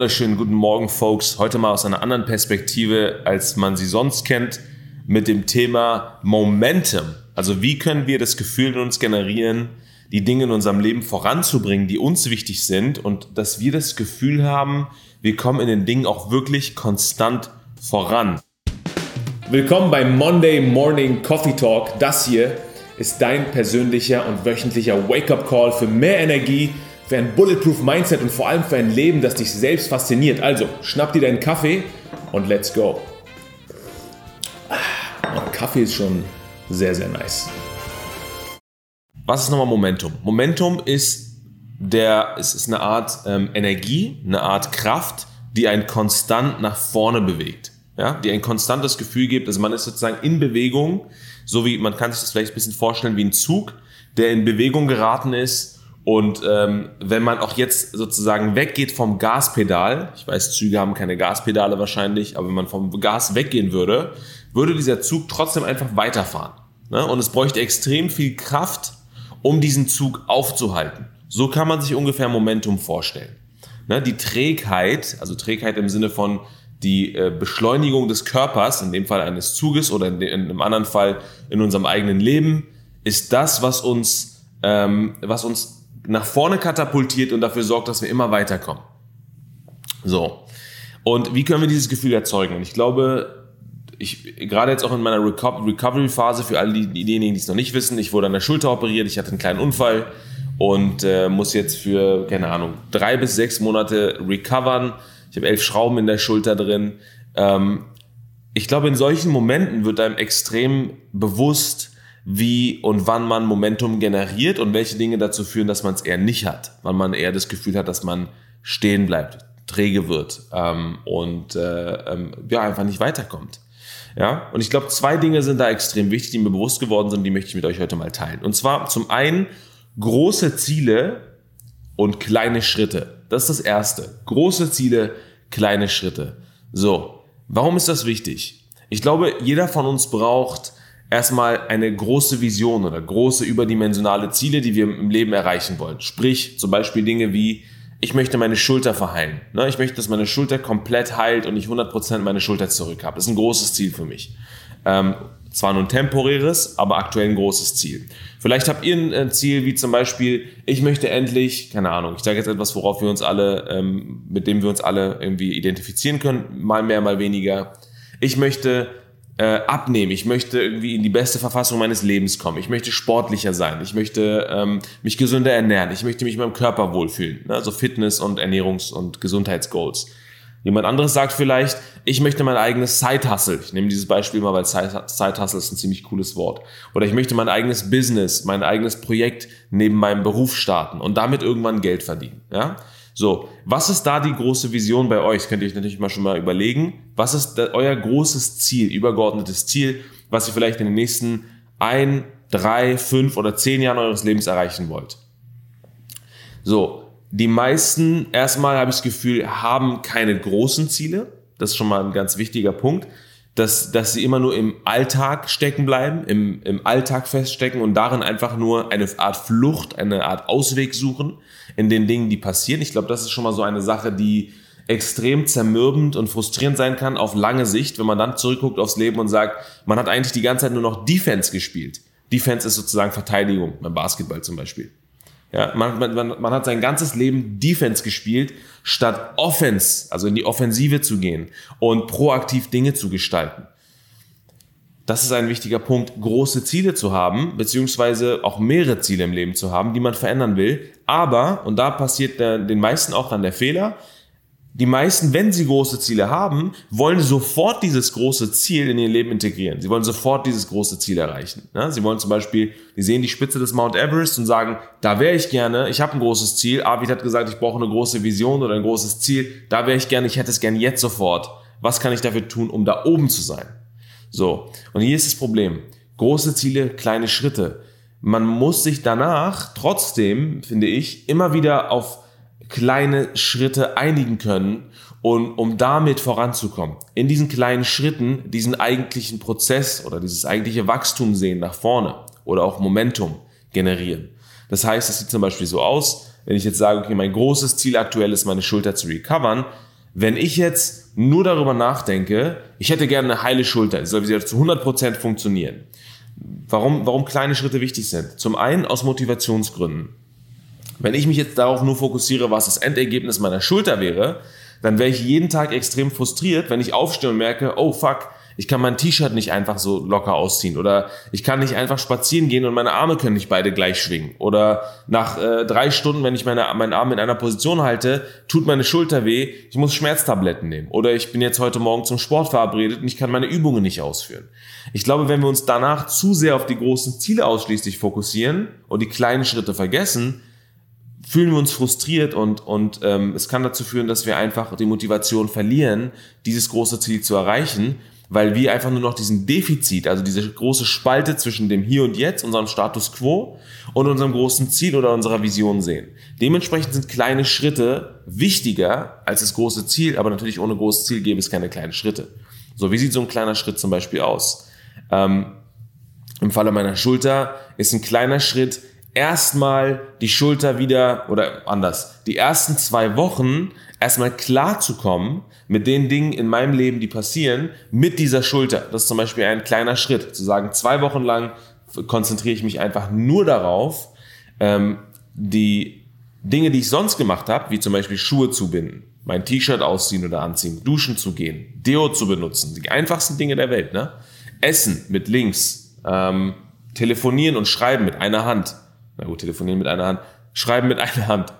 Wunderschönen guten Morgen, Folks. Heute mal aus einer anderen Perspektive, als man sie sonst kennt, mit dem Thema Momentum. Also wie können wir das Gefühl in uns generieren, die Dinge in unserem Leben voranzubringen, die uns wichtig sind und dass wir das Gefühl haben, wir kommen in den Dingen auch wirklich konstant voran. Willkommen beim Monday Morning Coffee Talk. Das hier ist dein persönlicher und wöchentlicher Wake-up-Call für mehr Energie für ein Bulletproof Mindset und vor allem für ein Leben, das dich selbst fasziniert. Also, schnapp dir deinen Kaffee und let's go. Ah, Kaffee ist schon sehr, sehr nice. Was ist nochmal Momentum? Momentum ist, der, es ist eine Art ähm, Energie, eine Art Kraft, die einen konstant nach vorne bewegt. Ja, die ein konstantes Gefühl gibt. Also man ist sozusagen in Bewegung, so wie man kann sich das vielleicht ein bisschen vorstellen wie ein Zug, der in Bewegung geraten ist und ähm, wenn man auch jetzt sozusagen weggeht vom Gaspedal, ich weiß, Züge haben keine Gaspedale wahrscheinlich, aber wenn man vom Gas weggehen würde, würde dieser Zug trotzdem einfach weiterfahren. Ne? Und es bräuchte extrem viel Kraft, um diesen Zug aufzuhalten. So kann man sich ungefähr Momentum vorstellen. Ne? Die Trägheit, also Trägheit im Sinne von die äh, Beschleunigung des Körpers, in dem Fall eines Zuges oder in, in einem anderen Fall in unserem eigenen Leben, ist das, was uns, ähm, was uns nach vorne katapultiert und dafür sorgt, dass wir immer weiterkommen. So. Und wie können wir dieses Gefühl erzeugen? Und ich glaube, ich, gerade jetzt auch in meiner Recovery-Phase, für alle diejenigen, die es noch nicht wissen, ich wurde an der Schulter operiert, ich hatte einen kleinen Unfall und äh, muss jetzt für, keine Ahnung, drei bis sechs Monate recovern. Ich habe elf Schrauben in der Schulter drin. Ähm, ich glaube, in solchen Momenten wird einem extrem bewusst, wie und wann man Momentum generiert und welche Dinge dazu führen, dass man es eher nicht hat, wann man eher das Gefühl hat, dass man stehen bleibt, träge wird ähm, und äh, ähm, ja einfach nicht weiterkommt. Ja, und ich glaube, zwei Dinge sind da extrem wichtig, die mir bewusst geworden sind, die möchte ich mit euch heute mal teilen. Und zwar zum einen große Ziele und kleine Schritte. Das ist das erste. Große Ziele, kleine Schritte. So, warum ist das wichtig? Ich glaube, jeder von uns braucht erstmal eine große Vision oder große überdimensionale Ziele, die wir im Leben erreichen wollen. Sprich, zum Beispiel Dinge wie, ich möchte meine Schulter verheilen. Ne? Ich möchte, dass meine Schulter komplett heilt und ich 100% meine Schulter zurück habe. Das ist ein großes Ziel für mich. Ähm, zwar nur ein temporäres, aber aktuell ein großes Ziel. Vielleicht habt ihr ein äh, Ziel wie zum Beispiel, ich möchte endlich, keine Ahnung, ich sage jetzt etwas, worauf wir uns alle, ähm, mit dem wir uns alle irgendwie identifizieren können, mal mehr, mal weniger. Ich möchte äh, abnehmen, ich möchte irgendwie in die beste Verfassung meines Lebens kommen, ich möchte sportlicher sein, ich möchte ähm, mich gesünder ernähren, ich möchte mich in meinem Körper wohlfühlen, ne? also Fitness- und Ernährungs- und Gesundheitsgoals. Jemand anderes sagt vielleicht, ich möchte mein eigenes Side-Hustle. Ich nehme dieses Beispiel mal, weil Side-Hustle ist ein ziemlich cooles Wort. Oder ich möchte mein eigenes Business, mein eigenes Projekt neben meinem Beruf starten und damit irgendwann Geld verdienen. Ja? So, was ist da die große Vision bei euch? Das könnt ihr euch natürlich mal schon mal überlegen. Was ist euer großes Ziel, übergeordnetes Ziel, was ihr vielleicht in den nächsten ein, drei, fünf oder zehn Jahren eures Lebens erreichen wollt? So, die meisten, erstmal habe ich das Gefühl, haben keine großen Ziele. Das ist schon mal ein ganz wichtiger Punkt dass, dass sie immer nur im Alltag stecken bleiben, im, im Alltag feststecken und darin einfach nur eine Art Flucht, eine Art Ausweg suchen in den Dingen, die passieren. Ich glaube, das ist schon mal so eine Sache, die extrem zermürbend und frustrierend sein kann auf lange Sicht, wenn man dann zurückguckt aufs Leben und sagt, man hat eigentlich die ganze Zeit nur noch Defense gespielt. Defense ist sozusagen Verteidigung, beim Basketball zum Beispiel. Ja, man, man, man hat sein ganzes Leben Defense gespielt, statt Offense, also in die Offensive zu gehen und proaktiv Dinge zu gestalten. Das ist ein wichtiger Punkt, große Ziele zu haben, beziehungsweise auch mehrere Ziele im Leben zu haben, die man verändern will. Aber, und da passiert den meisten auch dann der Fehler, die meisten, wenn sie große Ziele haben, wollen sofort dieses große Ziel in ihr Leben integrieren. Sie wollen sofort dieses große Ziel erreichen. Sie wollen zum Beispiel, die sehen die Spitze des Mount Everest und sagen, da wäre ich gerne, ich habe ein großes Ziel. Arvid hat gesagt, ich brauche eine große Vision oder ein großes Ziel. Da wäre ich gerne, ich hätte es gerne jetzt sofort. Was kann ich dafür tun, um da oben zu sein? So, und hier ist das Problem. Große Ziele, kleine Schritte. Man muss sich danach trotzdem, finde ich, immer wieder auf kleine Schritte einigen können und um damit voranzukommen. In diesen kleinen Schritten diesen eigentlichen Prozess oder dieses eigentliche Wachstum sehen nach vorne oder auch Momentum generieren. Das heißt, es sieht zum Beispiel so aus, wenn ich jetzt sage, okay, mein großes Ziel aktuell ist, meine Schulter zu recovern, wenn ich jetzt nur darüber nachdenke, ich hätte gerne eine heile Schulter, die soll wieder zu 100% funktionieren. Warum, warum kleine Schritte wichtig sind? Zum einen aus Motivationsgründen. Wenn ich mich jetzt darauf nur fokussiere, was das Endergebnis meiner Schulter wäre, dann wäre ich jeden Tag extrem frustriert, wenn ich aufstehe und merke, oh fuck, ich kann mein T-Shirt nicht einfach so locker ausziehen oder ich kann nicht einfach spazieren gehen und meine Arme können nicht beide gleich schwingen oder nach äh, drei Stunden, wenn ich meine, meinen Arm in einer Position halte, tut meine Schulter weh, ich muss Schmerztabletten nehmen oder ich bin jetzt heute Morgen zum Sport verabredet und ich kann meine Übungen nicht ausführen. Ich glaube, wenn wir uns danach zu sehr auf die großen Ziele ausschließlich fokussieren und die kleinen Schritte vergessen, fühlen wir uns frustriert und, und ähm, es kann dazu führen, dass wir einfach die Motivation verlieren, dieses große Ziel zu erreichen weil wir einfach nur noch diesen Defizit, also diese große Spalte zwischen dem Hier und Jetzt, unserem Status quo und unserem großen Ziel oder unserer Vision sehen. Dementsprechend sind kleine Schritte wichtiger als das große Ziel, aber natürlich ohne großes Ziel gäbe es keine kleinen Schritte. So, wie sieht so ein kleiner Schritt zum Beispiel aus? Ähm, Im Falle meiner Schulter ist ein kleiner Schritt erstmal die Schulter wieder, oder anders, die ersten zwei Wochen erstmal klar zu kommen mit den Dingen in meinem Leben, die passieren, mit dieser Schulter. Das ist zum Beispiel ein kleiner Schritt, zu sagen, zwei Wochen lang konzentriere ich mich einfach nur darauf, ähm, die Dinge, die ich sonst gemacht habe, wie zum Beispiel Schuhe zu binden, mein T-Shirt ausziehen oder anziehen, duschen zu gehen, Deo zu benutzen, die einfachsten Dinge der Welt, ne? Essen mit links, ähm, telefonieren und schreiben mit einer Hand. Na gut, telefonieren mit einer Hand, schreiben mit einer Hand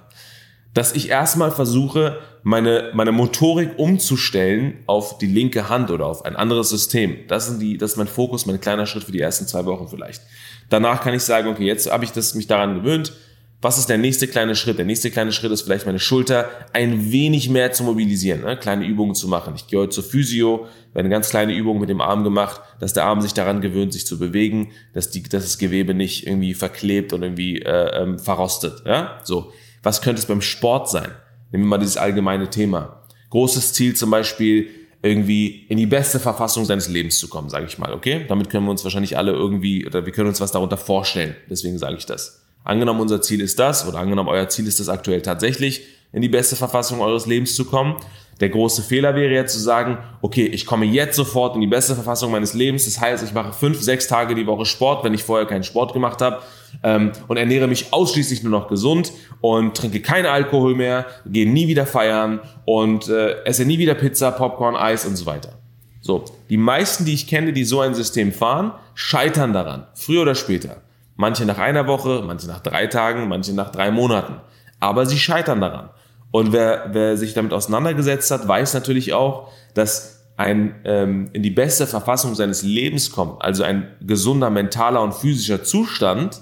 dass ich erstmal versuche, meine, meine Motorik umzustellen auf die linke Hand oder auf ein anderes System. Das, sind die, das ist mein Fokus, mein kleiner Schritt für die ersten zwei Wochen vielleicht. Danach kann ich sagen, okay, jetzt habe ich das, mich daran gewöhnt. Was ist der nächste kleine Schritt? Der nächste kleine Schritt ist vielleicht meine Schulter ein wenig mehr zu mobilisieren, ne? kleine Übungen zu machen. Ich gehe heute zur Physio, werde eine ganz kleine Übung mit dem Arm gemacht, dass der Arm sich daran gewöhnt, sich zu bewegen, dass, die, dass das Gewebe nicht irgendwie verklebt und irgendwie äh, ähm, verrostet. Ja? So. Was könnte es beim Sport sein? Nehmen wir mal dieses allgemeine Thema. Großes Ziel zum Beispiel, irgendwie in die beste Verfassung seines Lebens zu kommen, sage ich mal, okay? Damit können wir uns wahrscheinlich alle irgendwie, oder wir können uns was darunter vorstellen. Deswegen sage ich das. Angenommen, unser Ziel ist das, oder angenommen, euer Ziel ist das aktuell tatsächlich, in die beste Verfassung eures Lebens zu kommen, der große Fehler wäre jetzt zu sagen, okay, ich komme jetzt sofort in die beste Verfassung meines Lebens. Das heißt, ich mache fünf, sechs Tage die Woche Sport, wenn ich vorher keinen Sport gemacht habe ähm, und ernähre mich ausschließlich nur noch gesund und trinke keinen Alkohol mehr, gehe nie wieder feiern und äh, esse nie wieder Pizza, Popcorn, Eis und so weiter. So, die meisten, die ich kenne, die so ein System fahren, scheitern daran, früher oder später. Manche nach einer Woche, manche nach drei Tagen, manche nach drei Monaten. Aber sie scheitern daran. Und wer, wer sich damit auseinandergesetzt hat, weiß natürlich auch, dass ein ähm, in die beste Verfassung seines Lebens kommt, also ein gesunder mentaler und physischer Zustand,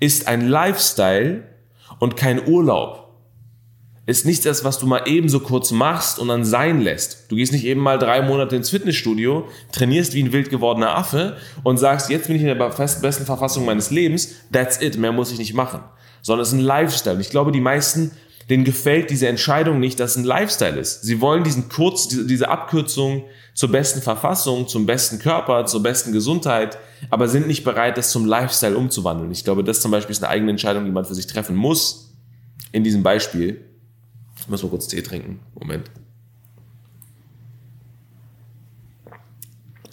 ist ein Lifestyle und kein Urlaub. Ist nicht das, was du mal eben so kurz machst und dann sein lässt. Du gehst nicht eben mal drei Monate ins Fitnessstudio, trainierst wie ein wild gewordener Affe und sagst, jetzt bin ich in der besten Verfassung meines Lebens, that's it, mehr muss ich nicht machen. Sondern es ist ein Lifestyle. Und ich glaube, die meisten denen gefällt diese Entscheidung nicht, dass es ein Lifestyle ist. Sie wollen diesen Kurz, diese Abkürzung zur besten Verfassung, zum besten Körper, zur besten Gesundheit, aber sind nicht bereit, das zum Lifestyle umzuwandeln. Ich glaube, das zum Beispiel ist eine eigene Entscheidung, die man für sich treffen muss. In diesem Beispiel. Muss mal kurz Tee trinken. Moment.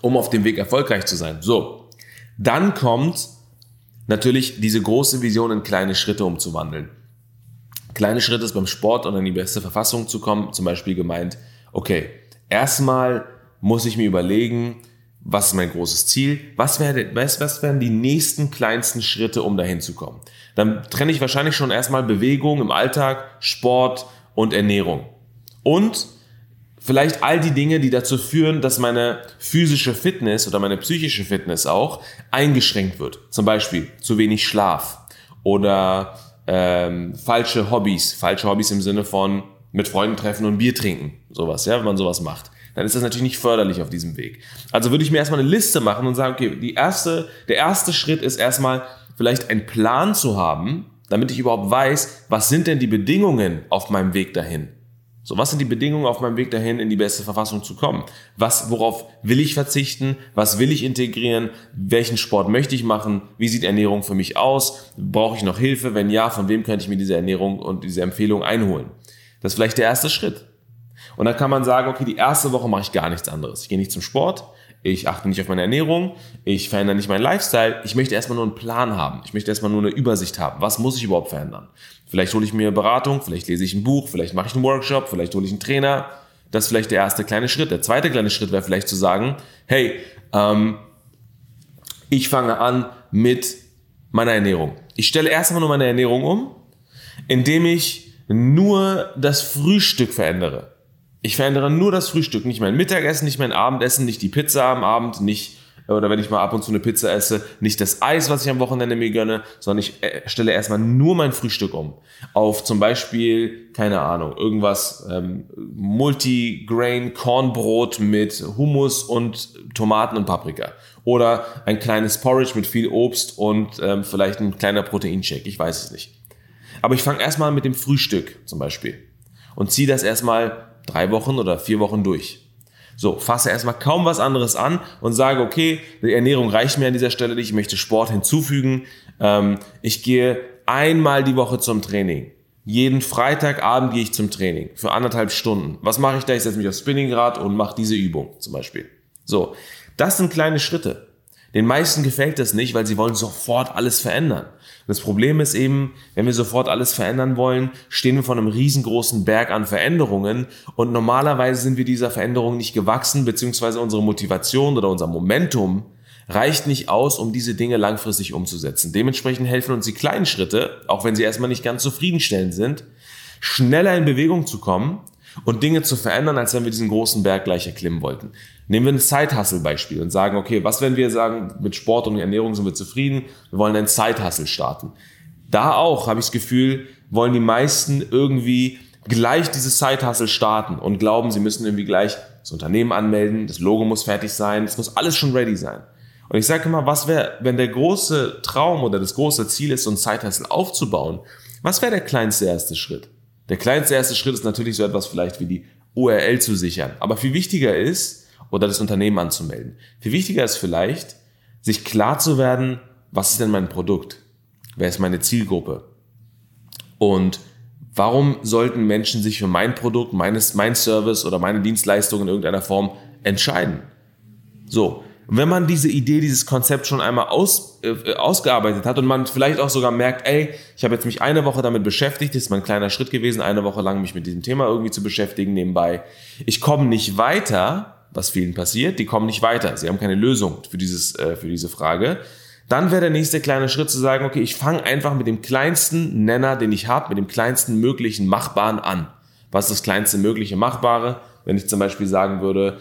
Um auf dem Weg erfolgreich zu sein. So. Dann kommt natürlich diese große Vision in kleine Schritte umzuwandeln. Kleine Schritte ist beim Sport und in die beste Verfassung zu kommen, zum Beispiel gemeint, okay, erstmal muss ich mir überlegen, was ist mein großes Ziel, was, werde, was, was wären die nächsten kleinsten Schritte, um dahin zu kommen. Dann trenne ich wahrscheinlich schon erstmal Bewegung im Alltag, Sport und Ernährung. Und vielleicht all die Dinge, die dazu führen, dass meine physische Fitness oder meine psychische Fitness auch eingeschränkt wird. Zum Beispiel zu wenig Schlaf oder ähm, falsche Hobbys, falsche Hobbys im Sinne von mit Freunden treffen und Bier trinken, sowas, ja, wenn man sowas macht, dann ist das natürlich nicht förderlich auf diesem Weg. Also würde ich mir erstmal eine Liste machen und sagen, okay, die erste, der erste Schritt ist erstmal vielleicht einen Plan zu haben, damit ich überhaupt weiß, was sind denn die Bedingungen auf meinem Weg dahin. So, was sind die Bedingungen auf meinem Weg dahin, in die beste Verfassung zu kommen? Was, worauf will ich verzichten? Was will ich integrieren? Welchen Sport möchte ich machen? Wie sieht Ernährung für mich aus? Brauche ich noch Hilfe? Wenn ja, von wem könnte ich mir diese Ernährung und diese Empfehlung einholen? Das ist vielleicht der erste Schritt. Und dann kann man sagen, okay, die erste Woche mache ich gar nichts anderes. Ich gehe nicht zum Sport, ich achte nicht auf meine Ernährung, ich verändere nicht meinen Lifestyle. Ich möchte erstmal nur einen Plan haben. Ich möchte erstmal nur eine Übersicht haben. Was muss ich überhaupt verändern? Vielleicht hole ich mir Beratung, vielleicht lese ich ein Buch, vielleicht mache ich einen Workshop, vielleicht hole ich einen Trainer. Das ist vielleicht der erste kleine Schritt. Der zweite kleine Schritt wäre vielleicht zu sagen, hey, ähm, ich fange an mit meiner Ernährung. Ich stelle erstmal nur meine Ernährung um, indem ich nur das Frühstück verändere. Ich verändere nur das Frühstück, nicht mein Mittagessen, nicht mein Abendessen, nicht die Pizza am Abend, nicht oder wenn ich mal ab und zu eine Pizza esse, nicht das Eis, was ich am Wochenende mir gönne, sondern ich äh, stelle erstmal nur mein Frühstück um. Auf zum Beispiel, keine Ahnung, irgendwas ähm, Multigrain Kornbrot mit Hummus und Tomaten und Paprika. Oder ein kleines Porridge mit viel Obst und ähm, vielleicht ein kleiner Proteinshake, ich weiß es nicht. Aber ich fange erstmal mit dem Frühstück zum Beispiel und ziehe das erstmal drei Wochen oder vier Wochen durch. So, fasse erstmal kaum was anderes an und sage, okay, die Ernährung reicht mir an dieser Stelle nicht, ich möchte Sport hinzufügen. Ähm, ich gehe einmal die Woche zum Training. Jeden Freitagabend gehe ich zum Training für anderthalb Stunden. Was mache ich da? Ich setze mich aufs Spinningrad und mache diese Übung zum Beispiel. So, das sind kleine Schritte. Den meisten gefällt das nicht, weil sie wollen sofort alles verändern. Das Problem ist eben, wenn wir sofort alles verändern wollen, stehen wir vor einem riesengroßen Berg an Veränderungen und normalerweise sind wir dieser Veränderung nicht gewachsen, beziehungsweise unsere Motivation oder unser Momentum reicht nicht aus, um diese Dinge langfristig umzusetzen. Dementsprechend helfen uns die kleinen Schritte, auch wenn sie erstmal nicht ganz zufriedenstellend sind, schneller in Bewegung zu kommen und Dinge zu verändern, als wenn wir diesen großen Berg gleich erklimmen wollten. Nehmen wir ein Side-Hustle-Beispiel und sagen, okay, was wenn wir sagen, mit Sport und Ernährung sind wir zufrieden, wir wollen einen Side-Hustle starten. Da auch, habe ich das Gefühl, wollen die meisten irgendwie gleich dieses Side-Hustle starten und glauben, sie müssen irgendwie gleich das Unternehmen anmelden, das Logo muss fertig sein, es muss alles schon ready sein. Und ich sage immer, was wäre, wenn der große Traum oder das große Ziel ist, so ein Side-Hustle aufzubauen, was wäre der kleinste erste Schritt? Der kleinste erste Schritt ist natürlich so etwas vielleicht wie die URL zu sichern. Aber viel wichtiger ist, oder das Unternehmen anzumelden. Viel wichtiger ist vielleicht, sich klar zu werden, was ist denn mein Produkt? Wer ist meine Zielgruppe? Und warum sollten Menschen sich für mein Produkt, meines, mein Service oder meine Dienstleistung in irgendeiner Form entscheiden? So, und wenn man diese Idee, dieses Konzept schon einmal aus, äh, ausgearbeitet hat und man vielleicht auch sogar merkt, ey, ich habe jetzt mich eine Woche damit beschäftigt, das ist mein kleiner Schritt gewesen, eine Woche lang mich mit diesem Thema irgendwie zu beschäftigen nebenbei. Ich komme nicht weiter, was vielen passiert, die kommen nicht weiter, sie haben keine Lösung für, dieses, äh, für diese Frage. Dann wäre der nächste kleine Schritt zu sagen, okay, ich fange einfach mit dem kleinsten Nenner, den ich habe, mit dem kleinsten möglichen Machbaren an. Was ist das kleinste mögliche Machbare? Wenn ich zum Beispiel sagen würde,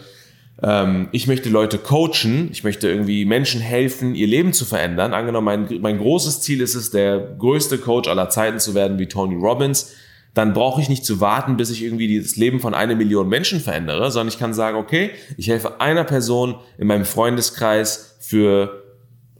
ähm, ich möchte Leute coachen, ich möchte irgendwie Menschen helfen, ihr Leben zu verändern. Angenommen, mein, mein großes Ziel ist es, der größte Coach aller Zeiten zu werden wie Tony Robbins. Dann brauche ich nicht zu warten, bis ich irgendwie das Leben von einer Million Menschen verändere, sondern ich kann sagen, okay, ich helfe einer Person in meinem Freundeskreis für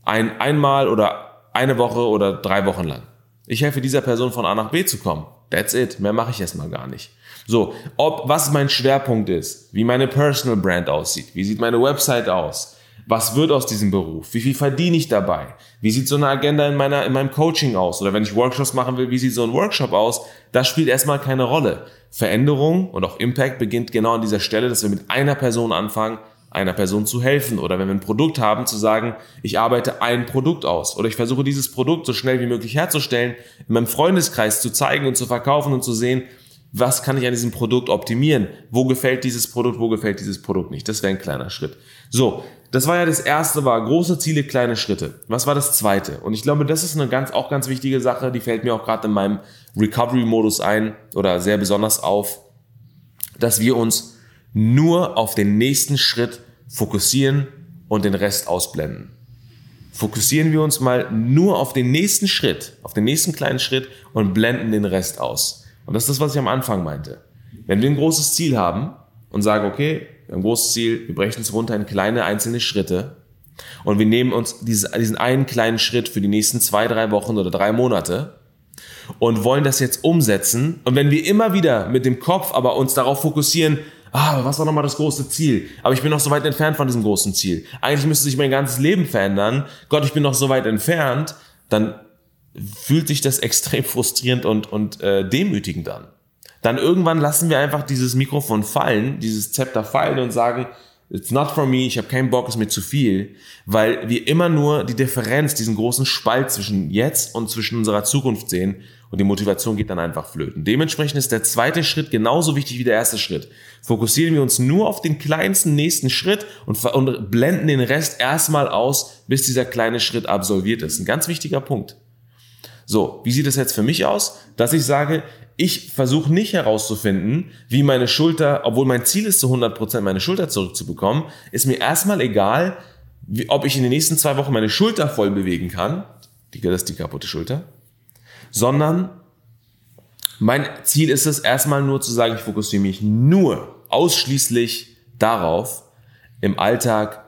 ein, einmal oder eine Woche oder drei Wochen lang. Ich helfe dieser Person von A nach B zu kommen. That's it. Mehr mache ich erstmal gar nicht. So, ob, was mein Schwerpunkt ist, wie meine Personal Brand aussieht, wie sieht meine Website aus, was wird aus diesem Beruf, wie viel verdiene ich dabei, wie sieht so eine Agenda in, meiner, in meinem Coaching aus oder wenn ich Workshops machen will, wie sieht so ein Workshop aus, das spielt erstmal keine Rolle. Veränderung und auch Impact beginnt genau an dieser Stelle, dass wir mit einer Person anfangen, einer Person zu helfen oder wenn wir ein Produkt haben, zu sagen, ich arbeite ein Produkt aus oder ich versuche dieses Produkt so schnell wie möglich herzustellen, in meinem Freundeskreis zu zeigen und zu verkaufen und zu sehen, was kann ich an diesem Produkt optimieren? Wo gefällt dieses Produkt, wo gefällt dieses Produkt nicht? Das wäre ein kleiner Schritt. So, das war ja das erste, war große Ziele, kleine Schritte. Was war das zweite? Und ich glaube, das ist eine ganz, auch ganz wichtige Sache, die fällt mir auch gerade in meinem Recovery-Modus ein oder sehr besonders auf, dass wir uns nur auf den nächsten Schritt fokussieren und den Rest ausblenden. Fokussieren wir uns mal nur auf den nächsten Schritt, auf den nächsten kleinen Schritt und blenden den Rest aus. Und das ist das, was ich am Anfang meinte. Wenn wir ein großes Ziel haben und sagen, okay, wir haben ein großes Ziel, wir brechen es runter in kleine einzelne Schritte und wir nehmen uns diesen einen kleinen Schritt für die nächsten zwei, drei Wochen oder drei Monate und wollen das jetzt umsetzen. Und wenn wir immer wieder mit dem Kopf aber uns darauf fokussieren, ah, was war nochmal das große Ziel? Aber ich bin noch so weit entfernt von diesem großen Ziel. Eigentlich müsste sich mein ganzes Leben verändern. Gott, ich bin noch so weit entfernt. Dann fühlt sich das extrem frustrierend und, und äh, demütigend an. dann irgendwann lassen wir einfach dieses Mikrofon fallen, dieses Zepter fallen und sagen, It's not for me, ich habe keinen Bock, ist mir zu viel, weil wir immer nur die Differenz, diesen großen Spalt zwischen jetzt und zwischen unserer Zukunft sehen und die Motivation geht dann einfach flöten. Dementsprechend ist der zweite Schritt genauso wichtig wie der erste Schritt. Fokussieren wir uns nur auf den kleinsten nächsten Schritt und, und blenden den Rest erstmal aus, bis dieser kleine Schritt absolviert ist. Ein ganz wichtiger Punkt. So, wie sieht es jetzt für mich aus? Dass ich sage, ich versuche nicht herauszufinden, wie meine Schulter, obwohl mein Ziel ist, zu 100% meine Schulter zurückzubekommen, ist mir erstmal egal, wie, ob ich in den nächsten zwei Wochen meine Schulter voll bewegen kann. Die, das ist die kaputte Schulter. Sondern mein Ziel ist es erstmal nur zu sagen, ich fokussiere mich nur ausschließlich darauf, im Alltag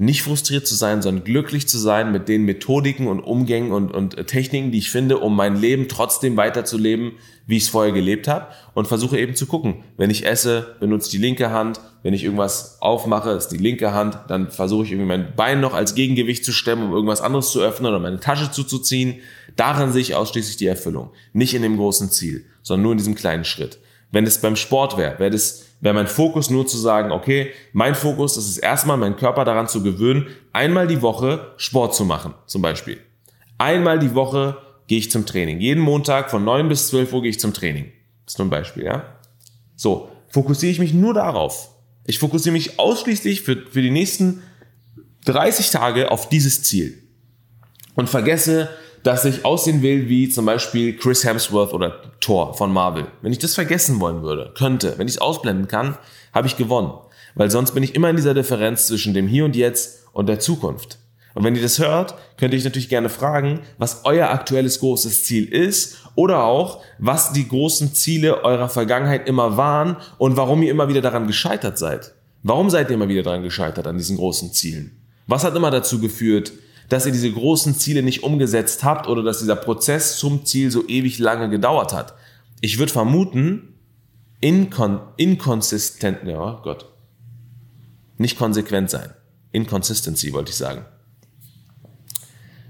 nicht frustriert zu sein, sondern glücklich zu sein mit den Methodiken und Umgängen und, und Techniken, die ich finde, um mein Leben trotzdem weiterzuleben, wie ich es vorher gelebt habe und versuche eben zu gucken. Wenn ich esse, benutze die linke Hand. Wenn ich irgendwas aufmache, ist die linke Hand. Dann versuche ich irgendwie mein Bein noch als Gegengewicht zu stemmen, um irgendwas anderes zu öffnen oder meine Tasche zuzuziehen. Daran sehe ich ausschließlich die Erfüllung. Nicht in dem großen Ziel, sondern nur in diesem kleinen Schritt. Wenn es beim Sport wäre, wäre das wäre mein Fokus nur zu sagen, okay, mein Fokus ist es erstmal, meinen Körper daran zu gewöhnen, einmal die Woche Sport zu machen, zum Beispiel. Einmal die Woche gehe ich zum Training. Jeden Montag von 9 bis 12 Uhr gehe ich zum Training. Das ist nur ein Beispiel, ja? So, fokussiere ich mich nur darauf. Ich fokussiere mich ausschließlich für, für die nächsten 30 Tage auf dieses Ziel. Und vergesse dass ich aussehen will wie zum Beispiel Chris Hemsworth oder Thor von Marvel. Wenn ich das vergessen wollen würde, könnte, wenn ich es ausblenden kann, habe ich gewonnen. Weil sonst bin ich immer in dieser Differenz zwischen dem Hier und Jetzt und der Zukunft. Und wenn ihr das hört, könnt ihr euch natürlich gerne fragen, was euer aktuelles großes Ziel ist oder auch, was die großen Ziele eurer Vergangenheit immer waren und warum ihr immer wieder daran gescheitert seid. Warum seid ihr immer wieder daran gescheitert an diesen großen Zielen? Was hat immer dazu geführt, dass ihr diese großen Ziele nicht umgesetzt habt oder dass dieser Prozess zum Ziel so ewig lange gedauert hat. Ich würde vermuten, inkon inkonsistent, ja Gott, nicht konsequent sein. Inconsistency wollte ich sagen.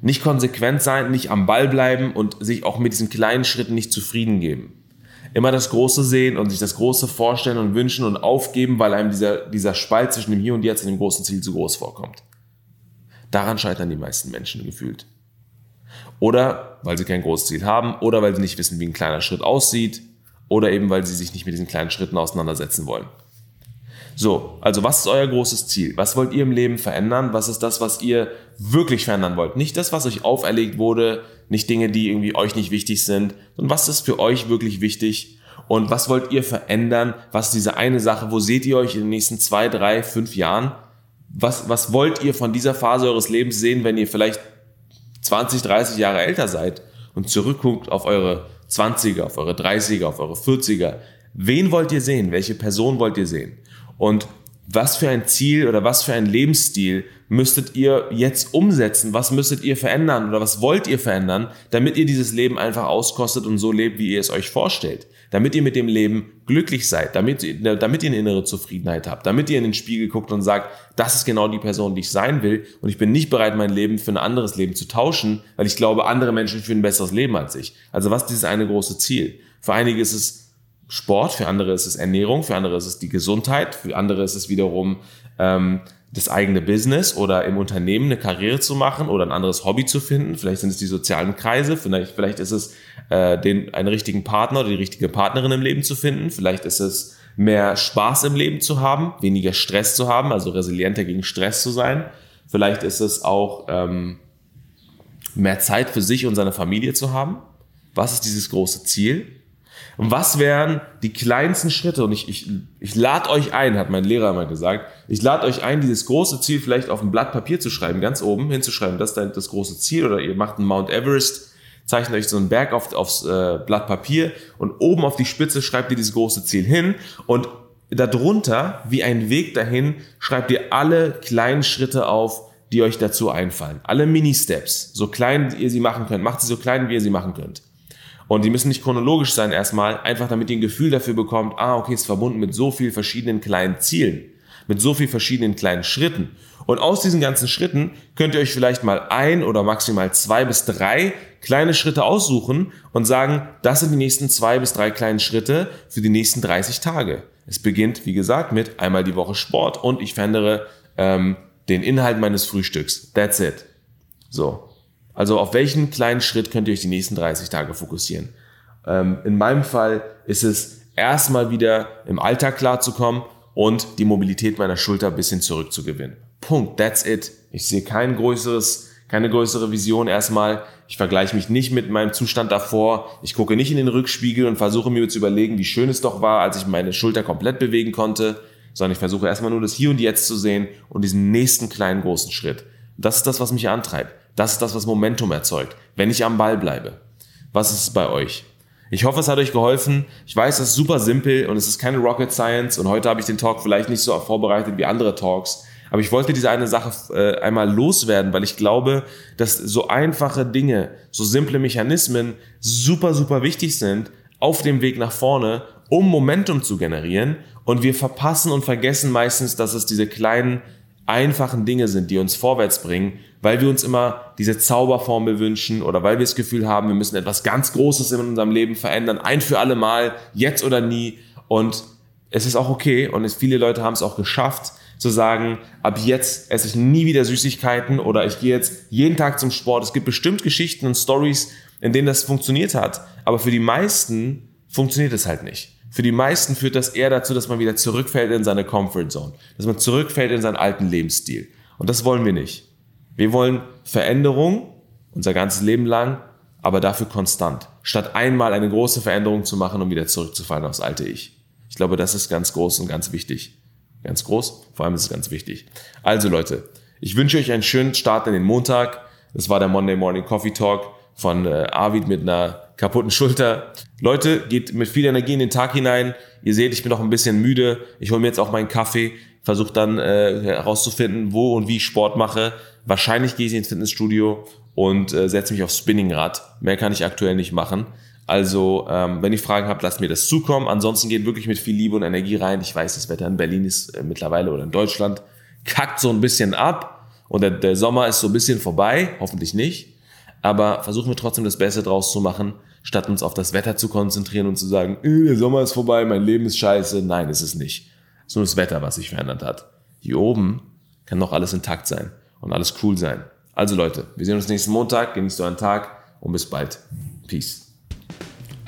Nicht konsequent sein, nicht am Ball bleiben und sich auch mit diesen kleinen Schritten nicht zufrieden geben. Immer das Große sehen und sich das Große vorstellen und wünschen und aufgeben, weil einem dieser, dieser Spalt zwischen dem Hier und Jetzt und dem großen Ziel zu groß vorkommt. Daran scheitern die meisten Menschen gefühlt. Oder weil sie kein großes Ziel haben, oder weil sie nicht wissen, wie ein kleiner Schritt aussieht, oder eben weil sie sich nicht mit diesen kleinen Schritten auseinandersetzen wollen. So, also was ist euer großes Ziel? Was wollt ihr im Leben verändern? Was ist das, was ihr wirklich verändern wollt? Nicht das, was euch auferlegt wurde, nicht Dinge, die irgendwie euch nicht wichtig sind, sondern was ist für euch wirklich wichtig? Und was wollt ihr verändern? Was ist diese eine Sache? Wo seht ihr euch in den nächsten zwei, drei, fünf Jahren? Was, was wollt ihr von dieser Phase eures Lebens sehen, wenn ihr vielleicht 20, 30 Jahre älter seid und zurückguckt auf eure 20er, auf eure 30er, auf eure 40er? Wen wollt ihr sehen? Welche Person wollt ihr sehen? Und was für ein Ziel oder was für ein Lebensstil müsstet ihr jetzt umsetzen? Was müsstet ihr verändern oder was wollt ihr verändern, damit ihr dieses Leben einfach auskostet und so lebt, wie ihr es euch vorstellt? Damit ihr mit dem Leben glücklich seid, damit, damit ihr eine innere Zufriedenheit habt, damit ihr in den Spiegel guckt und sagt, das ist genau die Person, die ich sein will und ich bin nicht bereit, mein Leben für ein anderes Leben zu tauschen, weil ich glaube, andere Menschen führen ein besseres Leben als ich. Also was ist dieses eine große Ziel? Für einige ist es Sport, für andere ist es Ernährung, für andere ist es die Gesundheit, für andere ist es wiederum ähm, das eigene Business oder im Unternehmen eine Karriere zu machen oder ein anderes Hobby zu finden. Vielleicht sind es die sozialen Kreise, vielleicht, vielleicht ist es äh, den, einen richtigen Partner oder die richtige Partnerin im Leben zu finden, vielleicht ist es mehr Spaß im Leben zu haben, weniger Stress zu haben, also resilienter gegen Stress zu sein. Vielleicht ist es auch ähm, mehr Zeit für sich und seine Familie zu haben. Was ist dieses große Ziel? Und was wären die kleinsten Schritte? Und ich, ich, ich lade euch ein, hat mein Lehrer mal gesagt, ich lade euch ein, dieses große Ziel vielleicht auf ein Blatt Papier zu schreiben, ganz oben hinzuschreiben, das ist dann das große Ziel. Oder ihr macht einen Mount Everest, zeichnet euch so einen Berg auf, aufs äh, Blatt Papier und oben auf die Spitze schreibt ihr dieses große Ziel hin. Und darunter, wie ein Weg dahin, schreibt ihr alle kleinen Schritte auf, die euch dazu einfallen. Alle Mini-Steps, so klein ihr sie machen könnt. Macht sie so klein, wie ihr sie machen könnt. Und die müssen nicht chronologisch sein erstmal, einfach damit ihr ein Gefühl dafür bekommt, ah, okay, ist verbunden mit so vielen verschiedenen kleinen Zielen. mit so vielen verschiedenen kleinen Schritten. Und aus diesen ganzen Schritten könnt ihr euch vielleicht mal ein oder maximal zwei bis drei kleine Schritte aussuchen und sagen, das sind die nächsten zwei bis drei kleinen Schritte für die nächsten 30 Tage. Es beginnt, wie gesagt, mit einmal die Woche Sport und ich verändere ähm, den Inhalt meines Frühstücks. That's it. So. Also auf welchen kleinen Schritt könnt ihr euch die nächsten 30 Tage fokussieren? Ähm, in meinem Fall ist es erstmal wieder im Alltag klarzukommen und die Mobilität meiner Schulter ein bisschen zurückzugewinnen. Punkt. That's it. Ich sehe kein größeres, keine größere Vision erstmal. Ich vergleiche mich nicht mit meinem Zustand davor. Ich gucke nicht in den Rückspiegel und versuche mir zu überlegen, wie schön es doch war, als ich meine Schulter komplett bewegen konnte, sondern ich versuche erstmal nur das Hier und Jetzt zu sehen und diesen nächsten kleinen großen Schritt. Das ist das, was mich antreibt. Das ist das, was Momentum erzeugt, wenn ich am Ball bleibe. Was ist es bei euch? Ich hoffe, es hat euch geholfen. Ich weiß, es ist super simpel und es ist keine Rocket Science und heute habe ich den Talk vielleicht nicht so vorbereitet wie andere Talks. Aber ich wollte diese eine Sache äh, einmal loswerden, weil ich glaube, dass so einfache Dinge, so simple Mechanismen super, super wichtig sind auf dem Weg nach vorne, um Momentum zu generieren. Und wir verpassen und vergessen meistens, dass es diese kleinen, einfachen Dinge sind, die uns vorwärts bringen, weil wir uns immer diese Zauberformel wünschen oder weil wir das Gefühl haben, wir müssen etwas ganz Großes in unserem Leben verändern, ein für alle Mal, jetzt oder nie. Und es ist auch okay und viele Leute haben es auch geschafft, zu sagen, ab jetzt esse ich nie wieder Süßigkeiten oder ich gehe jetzt jeden Tag zum Sport. Es gibt bestimmt Geschichten und Stories, in denen das funktioniert hat, aber für die meisten funktioniert es halt nicht. Für die meisten führt das eher dazu, dass man wieder zurückfällt in seine Comfort Zone, dass man zurückfällt in seinen alten Lebensstil. Und das wollen wir nicht. Wir wollen Veränderung unser ganzes Leben lang, aber dafür konstant. Statt einmal eine große Veränderung zu machen, um wieder zurückzufallen aufs alte Ich. Ich glaube, das ist ganz groß und ganz wichtig. Ganz groß. Vor allem ist es ganz wichtig. Also Leute, ich wünsche euch einen schönen Start in den Montag. Das war der Monday Morning Coffee Talk von äh, Arvid mit einer kaputten Schulter. Leute, geht mit viel Energie in den Tag hinein. Ihr seht, ich bin noch ein bisschen müde. Ich hole mir jetzt auch meinen Kaffee, versuche dann äh, herauszufinden, wo und wie ich Sport mache. Wahrscheinlich gehe ich ins Fitnessstudio und äh, setze mich aufs Spinningrad. Mehr kann ich aktuell nicht machen. Also, ähm, wenn ihr Fragen habt, lasst mir das zukommen. Ansonsten geht wirklich mit viel Liebe und Energie rein. Ich weiß, das Wetter in Berlin ist äh, mittlerweile oder in Deutschland kackt so ein bisschen ab und der, der Sommer ist so ein bisschen vorbei. Hoffentlich nicht. Aber versuchen wir trotzdem das Beste draus zu machen, statt uns auf das Wetter zu konzentrieren und zu sagen, äh, der Sommer ist vorbei, mein Leben ist scheiße. Nein, ist es nicht. Es ist nur das Wetter, was sich verändert hat. Hier oben kann noch alles intakt sein und alles cool sein. Also Leute, wir sehen uns nächsten Montag. Genießt euren Tag und bis bald. Peace.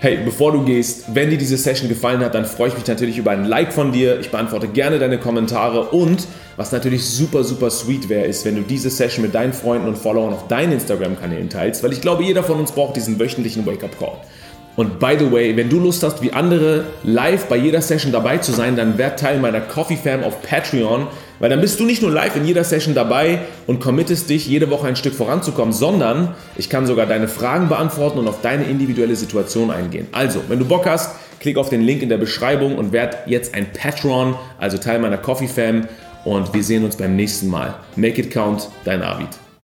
Hey, bevor du gehst, wenn dir diese Session gefallen hat, dann freue ich mich natürlich über ein Like von dir. Ich beantworte gerne deine Kommentare und was natürlich super, super sweet wäre, ist, wenn du diese Session mit deinen Freunden und Followern auf deinen Instagram-Kanälen teilst, weil ich glaube, jeder von uns braucht diesen wöchentlichen Wake-up-Call. Und by the way, wenn du Lust hast, wie andere live bei jeder Session dabei zu sein, dann werd Teil meiner Coffee Fam auf Patreon, weil dann bist du nicht nur live in jeder Session dabei und committest dich, jede Woche ein Stück voranzukommen, sondern ich kann sogar deine Fragen beantworten und auf deine individuelle Situation eingehen. Also, wenn du Bock hast, klick auf den Link in der Beschreibung und werd jetzt ein Patron, also Teil meiner Coffee Fam und wir sehen uns beim nächsten Mal. Make it count, dein Arvid.